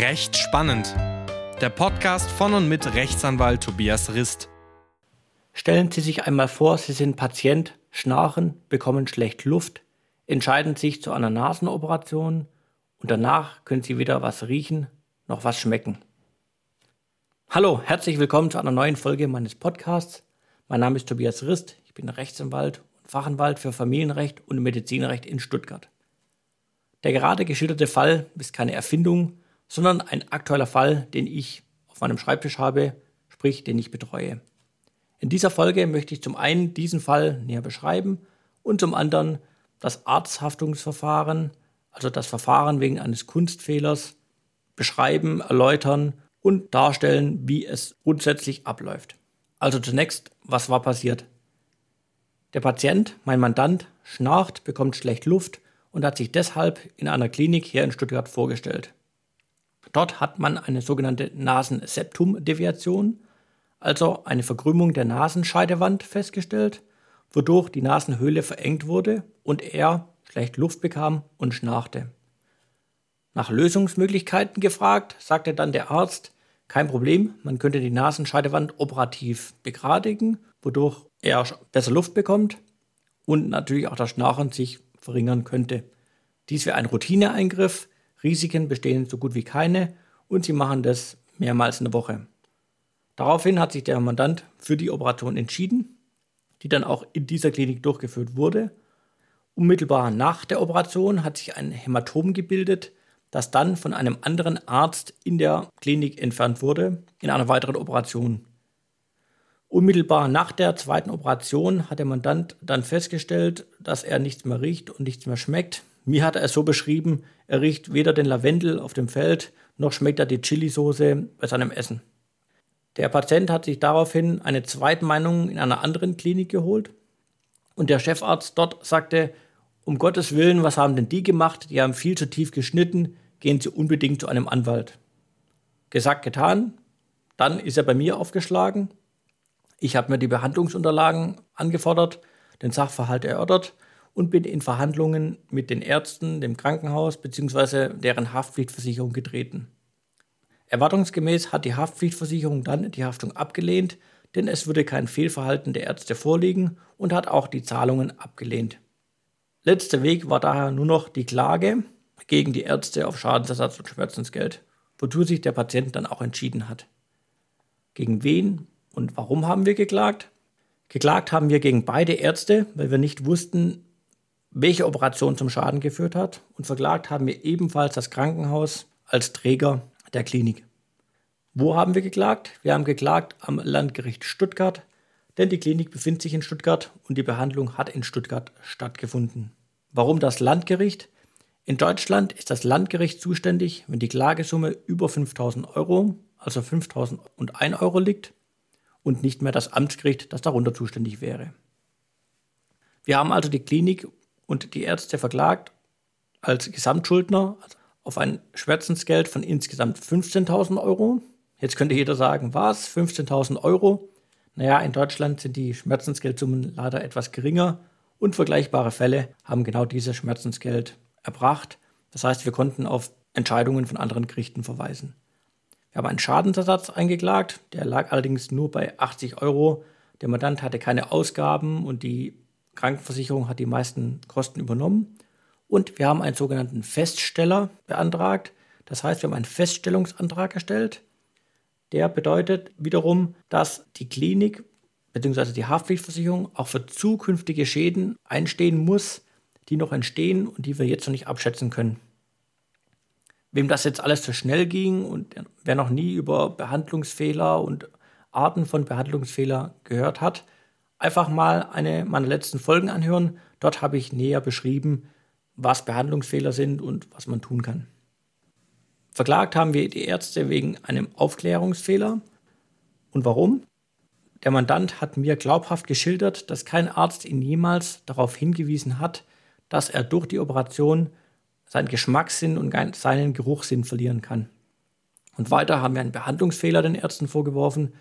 Recht spannend. Der Podcast von und mit Rechtsanwalt Tobias Rist. Stellen Sie sich einmal vor, Sie sind Patient, schnarchen, bekommen schlecht Luft, entscheiden sich zu einer Nasenoperation und danach können Sie weder was riechen noch was schmecken. Hallo, herzlich willkommen zu einer neuen Folge meines Podcasts. Mein Name ist Tobias Rist, ich bin Rechtsanwalt und Fachanwalt für Familienrecht und Medizinrecht in Stuttgart. Der gerade geschilderte Fall ist keine Erfindung, sondern ein aktueller Fall, den ich auf meinem Schreibtisch habe, sprich den ich betreue. In dieser Folge möchte ich zum einen diesen Fall näher beschreiben und zum anderen das Arzthaftungsverfahren, also das Verfahren wegen eines Kunstfehlers, beschreiben, erläutern und darstellen, wie es grundsätzlich abläuft. Also zunächst, was war passiert? Der Patient, mein Mandant, schnarcht, bekommt schlecht Luft und hat sich deshalb in einer Klinik hier in Stuttgart vorgestellt. Dort hat man eine sogenannte Nasenseptumdeviation, also eine Verkrümmung der Nasenscheidewand festgestellt, wodurch die Nasenhöhle verengt wurde und er schlecht Luft bekam und schnarchte. Nach Lösungsmöglichkeiten gefragt, sagte dann der Arzt, kein Problem, man könnte die Nasenscheidewand operativ begradigen, wodurch er besser Luft bekommt und natürlich auch das Schnarchen sich verringern könnte. Dies wäre ein Routineeingriff, Risiken bestehen so gut wie keine und sie machen das mehrmals in der Woche. Daraufhin hat sich der Mandant für die Operation entschieden, die dann auch in dieser Klinik durchgeführt wurde. Unmittelbar nach der Operation hat sich ein Hämatom gebildet, das dann von einem anderen Arzt in der Klinik entfernt wurde, in einer weiteren Operation. Unmittelbar nach der zweiten Operation hat der Mandant dann festgestellt, dass er nichts mehr riecht und nichts mehr schmeckt. Mir hat er es so beschrieben, er riecht weder den Lavendel auf dem Feld, noch schmeckt er die Chilisauce bei seinem Essen. Der Patient hat sich daraufhin eine Zweitmeinung in einer anderen Klinik geholt und der Chefarzt dort sagte, um Gottes Willen, was haben denn die gemacht? Die haben viel zu tief geschnitten, gehen Sie unbedingt zu einem Anwalt. Gesagt, getan. Dann ist er bei mir aufgeschlagen ich habe mir die Behandlungsunterlagen angefordert, den Sachverhalt erörtert und bin in Verhandlungen mit den Ärzten, dem Krankenhaus bzw. deren Haftpflichtversicherung getreten. Erwartungsgemäß hat die Haftpflichtversicherung dann die Haftung abgelehnt, denn es würde kein Fehlverhalten der Ärzte vorliegen und hat auch die Zahlungen abgelehnt. Letzter Weg war daher nur noch die Klage gegen die Ärzte auf Schadensersatz und Schmerzensgeld, wozu sich der Patient dann auch entschieden hat. Gegen wen und warum haben wir geklagt? Geklagt haben wir gegen beide Ärzte, weil wir nicht wussten, welche Operation zum Schaden geführt hat. Und verklagt haben wir ebenfalls das Krankenhaus als Träger der Klinik. Wo haben wir geklagt? Wir haben geklagt am Landgericht Stuttgart, denn die Klinik befindet sich in Stuttgart und die Behandlung hat in Stuttgart stattgefunden. Warum das Landgericht? In Deutschland ist das Landgericht zuständig, wenn die Klagesumme über 5000 Euro, also 5001 Euro liegt und nicht mehr das Amtsgericht, das darunter zuständig wäre. Wir haben also die Klinik und die Ärzte verklagt als Gesamtschuldner auf ein Schmerzensgeld von insgesamt 15.000 Euro. Jetzt könnte jeder sagen, was? 15.000 Euro? Naja, in Deutschland sind die Schmerzensgeldsummen leider etwas geringer und vergleichbare Fälle haben genau dieses Schmerzensgeld erbracht. Das heißt, wir konnten auf Entscheidungen von anderen Gerichten verweisen. Wir haben einen Schadensersatz eingeklagt, der lag allerdings nur bei 80 Euro. Der Mandant hatte keine Ausgaben und die Krankenversicherung hat die meisten Kosten übernommen. Und wir haben einen sogenannten Feststeller beantragt. Das heißt, wir haben einen Feststellungsantrag gestellt. Der bedeutet wiederum, dass die Klinik bzw. die Haftpflichtversicherung auch für zukünftige Schäden einstehen muss, die noch entstehen und die wir jetzt noch nicht abschätzen können. Wem das jetzt alles zu schnell ging und wer noch nie über Behandlungsfehler und Arten von Behandlungsfehler gehört hat, einfach mal eine meiner letzten Folgen anhören. Dort habe ich näher beschrieben, was Behandlungsfehler sind und was man tun kann. Verklagt haben wir die Ärzte wegen einem Aufklärungsfehler. Und warum? Der Mandant hat mir glaubhaft geschildert, dass kein Arzt ihn jemals darauf hingewiesen hat, dass er durch die Operation seinen Geschmackssinn und seinen Geruchssinn verlieren kann. Und weiter haben wir einen Behandlungsfehler den Ärzten vorgeworfen,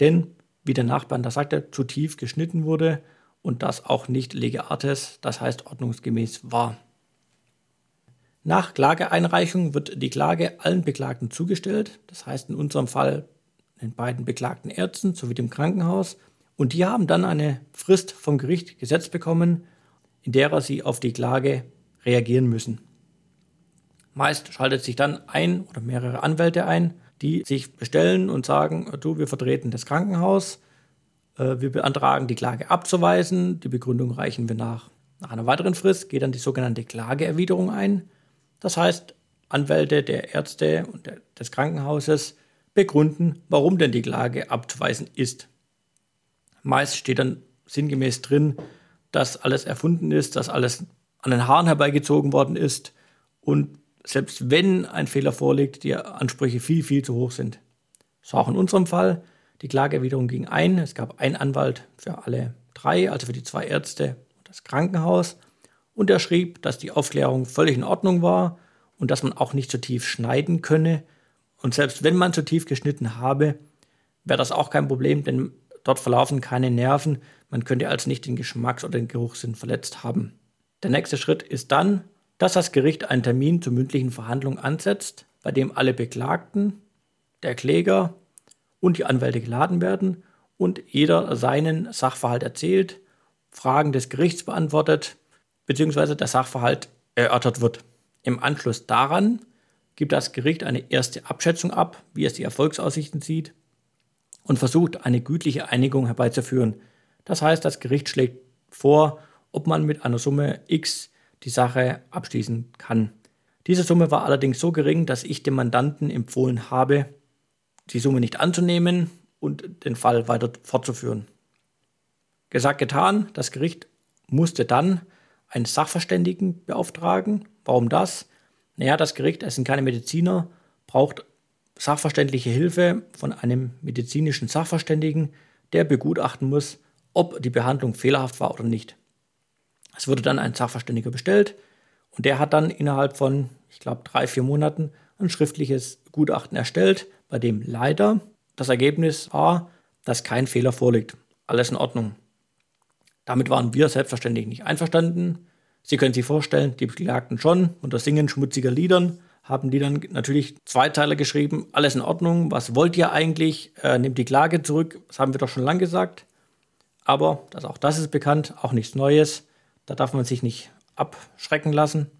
denn, wie der Nachbarn da sagte, zu tief geschnitten wurde und das auch nicht lege artes, das heißt ordnungsgemäß war. Nach Klageeinreichung wird die Klage allen Beklagten zugestellt, das heißt in unserem Fall den beiden beklagten Ärzten sowie dem Krankenhaus, und die haben dann eine Frist vom Gericht gesetzt bekommen, in der sie auf die Klage reagieren müssen. Meist schaltet sich dann ein oder mehrere Anwälte ein, die sich bestellen und sagen, du, wir vertreten das Krankenhaus, äh, wir beantragen die Klage abzuweisen, die Begründung reichen wir nach. Nach einer weiteren Frist geht dann die sogenannte Klageerwiderung ein. Das heißt, Anwälte der Ärzte und des Krankenhauses begründen, warum denn die Klage abzuweisen ist. Meist steht dann sinngemäß drin, dass alles erfunden ist, dass alles an den Haaren herbeigezogen worden ist und selbst wenn ein Fehler vorliegt, die Ansprüche viel, viel zu hoch sind. So auch in unserem Fall. Die Klageerwiderung ging ein. Es gab einen Anwalt für alle drei, also für die zwei Ärzte und das Krankenhaus. Und er schrieb, dass die Aufklärung völlig in Ordnung war und dass man auch nicht zu tief schneiden könne. Und selbst wenn man zu tief geschnitten habe, wäre das auch kein Problem, denn dort verlaufen keine Nerven. Man könnte also nicht den Geschmacks- oder den Geruchssinn verletzt haben. Der nächste Schritt ist dann, dass das Gericht einen Termin zur mündlichen Verhandlung ansetzt, bei dem alle Beklagten, der Kläger und die Anwälte geladen werden und jeder seinen Sachverhalt erzählt, Fragen des Gerichts beantwortet, bzw. der Sachverhalt erörtert wird. Im Anschluss daran gibt das Gericht eine erste Abschätzung ab, wie es die Erfolgsaussichten sieht, und versucht eine gütliche Einigung herbeizuführen. Das heißt, das Gericht schlägt vor, ob man mit einer Summe X die Sache abschließen kann. Diese Summe war allerdings so gering, dass ich dem Mandanten empfohlen habe, die Summe nicht anzunehmen und den Fall weiter fortzuführen. Gesagt, getan, das Gericht musste dann einen Sachverständigen beauftragen. Warum das? Naja, das Gericht, es sind keine Mediziner, braucht sachverständliche Hilfe von einem medizinischen Sachverständigen, der begutachten muss, ob die Behandlung fehlerhaft war oder nicht. Es wurde dann ein Sachverständiger bestellt und der hat dann innerhalb von, ich glaube, drei, vier Monaten ein schriftliches Gutachten erstellt, bei dem leider das Ergebnis war, dass kein Fehler vorliegt. Alles in Ordnung. Damit waren wir selbstverständlich nicht einverstanden. Sie können sich vorstellen, die Beklagten schon unter Singen schmutziger Liedern haben die dann natürlich Zweiteiler geschrieben, alles in Ordnung, was wollt ihr eigentlich, äh, nehmt die Klage zurück, das haben wir doch schon lange gesagt. Aber das, auch das ist bekannt, auch nichts Neues. Da darf man sich nicht abschrecken lassen.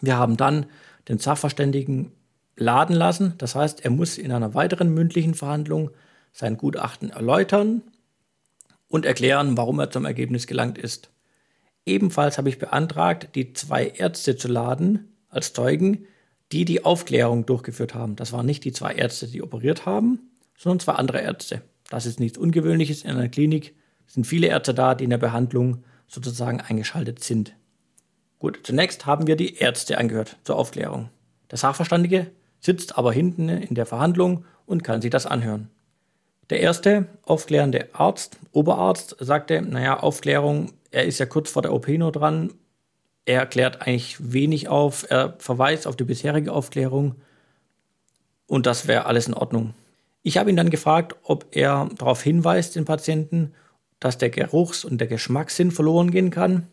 Wir haben dann den Sachverständigen laden lassen. Das heißt, er muss in einer weiteren mündlichen Verhandlung sein Gutachten erläutern und erklären, warum er zum Ergebnis gelangt ist. Ebenfalls habe ich beantragt, die zwei Ärzte zu laden als Zeugen, die die Aufklärung durchgeführt haben. Das waren nicht die zwei Ärzte, die operiert haben, sondern zwei andere Ärzte. Das ist nichts Ungewöhnliches in einer Klinik. Es sind viele Ärzte da, die in der Behandlung sozusagen eingeschaltet sind. Gut, zunächst haben wir die Ärzte angehört zur Aufklärung. Der Sachverständige sitzt aber hinten in der Verhandlung und kann sich das anhören. Der erste aufklärende Arzt, Oberarzt, sagte, naja, Aufklärung, er ist ja kurz vor der OP nur dran, er klärt eigentlich wenig auf, er verweist auf die bisherige Aufklärung und das wäre alles in Ordnung. Ich habe ihn dann gefragt, ob er darauf hinweist, den Patienten, dass der Geruchs- und der Geschmackssinn verloren gehen kann.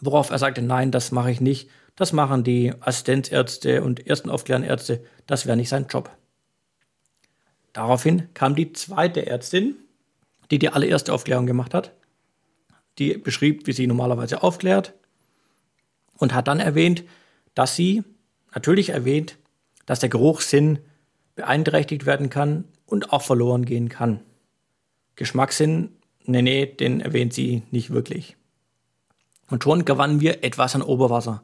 Worauf er sagte, nein, das mache ich nicht. Das machen die Assistenzärzte und ersten Aufklärenärzte. Das wäre nicht sein Job. Daraufhin kam die zweite Ärztin, die die allererste Aufklärung gemacht hat. Die beschrieb, wie sie normalerweise aufklärt und hat dann erwähnt, dass sie natürlich erwähnt, dass der Geruchssinn beeinträchtigt werden kann und auch verloren gehen kann. Geschmackssinn Nee, nee, den erwähnt sie nicht wirklich. Und schon gewannen wir etwas an Oberwasser.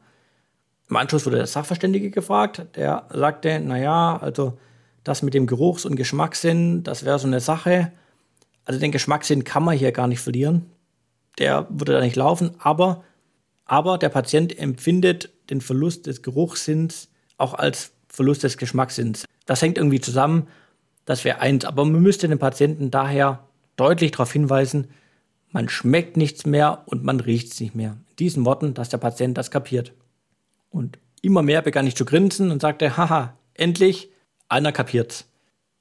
Im Anschluss wurde der Sachverständige gefragt, der sagte, naja, also das mit dem Geruchs- und Geschmackssinn, das wäre so eine Sache. Also den Geschmackssinn kann man hier gar nicht verlieren. Der würde da nicht laufen, aber, aber der Patient empfindet den Verlust des Geruchssinns auch als Verlust des Geschmackssinns. Das hängt irgendwie zusammen, das wäre eins, aber man müsste den Patienten daher deutlich darauf hinweisen, man schmeckt nichts mehr und man riecht es nicht mehr. In diesen Worten, dass der Patient das kapiert. Und immer mehr begann ich zu grinsen und sagte, haha, endlich, einer kapiert's.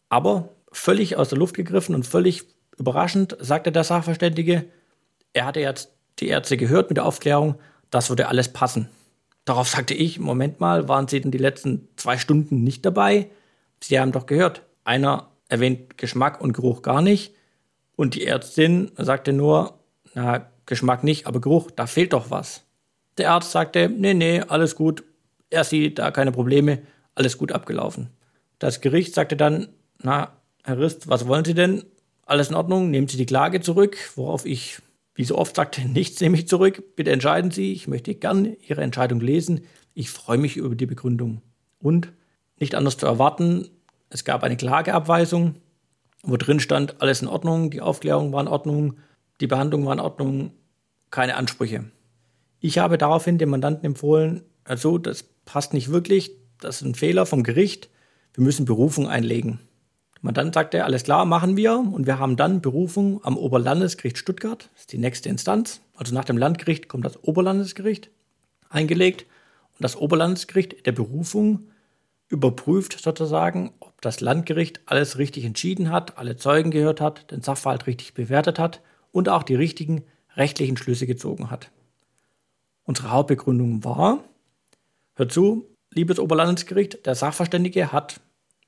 Aber völlig aus der Luft gegriffen und völlig überraschend sagte der Sachverständige, er hatte jetzt die Ärzte gehört mit der Aufklärung, das würde alles passen. Darauf sagte ich, Moment mal, waren Sie denn die letzten zwei Stunden nicht dabei? Sie haben doch gehört, einer erwähnt Geschmack und Geruch gar nicht. Und die Ärztin sagte nur, na, Geschmack nicht, aber Geruch, da fehlt doch was. Der Arzt sagte, nee, nee, alles gut, er sieht da keine Probleme, alles gut abgelaufen. Das Gericht sagte dann, na, Herr Rist, was wollen Sie denn? Alles in Ordnung, nehmen Sie die Klage zurück, worauf ich, wie so oft sagte, nichts nehme ich zurück, bitte entscheiden Sie, ich möchte gern Ihre Entscheidung lesen, ich freue mich über die Begründung. Und, nicht anders zu erwarten, es gab eine Klageabweisung, wo drin stand, alles in Ordnung, die Aufklärung war in Ordnung, die Behandlung war in Ordnung, keine Ansprüche. Ich habe daraufhin dem Mandanten empfohlen, also das passt nicht wirklich, das ist ein Fehler vom Gericht, wir müssen Berufung einlegen. Der Mandant sagte, alles klar, machen wir und wir haben dann Berufung am Oberlandesgericht Stuttgart, das ist die nächste Instanz, also nach dem Landgericht kommt das Oberlandesgericht, eingelegt und das Oberlandesgericht der Berufung überprüft sozusagen, ob das Landgericht alles richtig entschieden hat, alle Zeugen gehört hat, den Sachverhalt richtig bewertet hat und auch die richtigen rechtlichen Schlüsse gezogen hat. Unsere Hauptbegründung war, hör zu, liebes Oberlandesgericht, der Sachverständige hat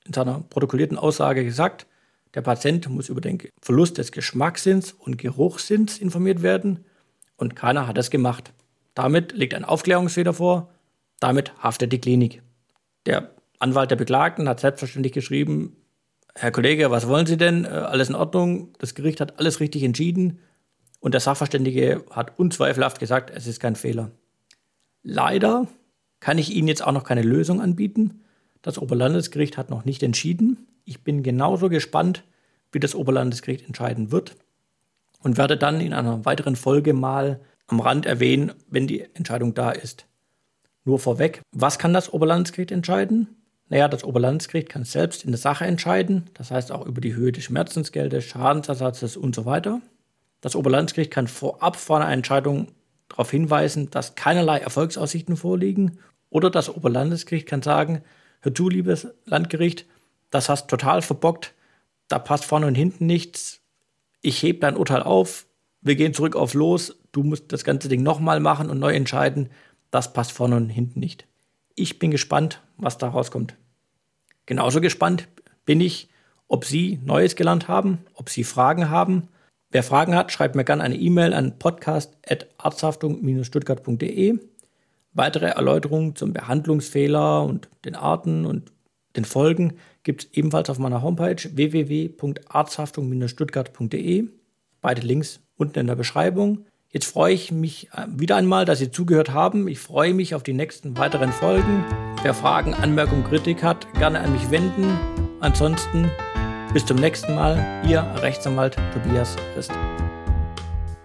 in seiner protokollierten Aussage gesagt, der Patient muss über den Verlust des Geschmackssinns und Geruchssinns informiert werden und keiner hat das gemacht. Damit liegt ein Aufklärungsfehler vor, damit haftet die Klinik. Der Anwalt der Beklagten hat selbstverständlich geschrieben, Herr Kollege, was wollen Sie denn? Äh, alles in Ordnung, das Gericht hat alles richtig entschieden und der Sachverständige hat unzweifelhaft gesagt, es ist kein Fehler. Leider kann ich Ihnen jetzt auch noch keine Lösung anbieten. Das Oberlandesgericht hat noch nicht entschieden. Ich bin genauso gespannt, wie das Oberlandesgericht entscheiden wird und werde dann in einer weiteren Folge mal am Rand erwähnen, wenn die Entscheidung da ist. Nur vorweg, was kann das Oberlandesgericht entscheiden? Naja, das Oberlandesgericht kann selbst in der Sache entscheiden, das heißt auch über die Höhe des Schmerzensgeldes, Schadensersatzes und so weiter. Das Oberlandesgericht kann vorab vor einer Entscheidung darauf hinweisen, dass keinerlei Erfolgsaussichten vorliegen. Oder das Oberlandesgericht kann sagen, hör zu, liebes Landgericht, das hast total verbockt, da passt vorne und hinten nichts, ich hebe dein Urteil auf, wir gehen zurück auf Los, du musst das ganze Ding nochmal machen und neu entscheiden, das passt vorne und hinten nicht. Ich bin gespannt, was da rauskommt. Genauso gespannt bin ich, ob Sie Neues gelernt haben, ob Sie Fragen haben Wer Fragen hat, schreibt mir gerne eine E-Mail an podcast.arzthaftung-stuttgart.de. Weitere Erläuterungen zum Behandlungsfehler und den Arten und den Folgen gibt es ebenfalls auf meiner Homepage www.arzthaftung-stuttgart.de. Beide Links unten in der Beschreibung. Jetzt freue ich mich äh, wieder einmal, dass Sie zugehört haben. Ich freue mich auf die nächsten weiteren Folgen. Wer Fragen, Anmerkungen, Kritik hat, gerne an mich wenden. Ansonsten bis zum nächsten Mal, Ihr Rechtsanwalt Tobias Christ.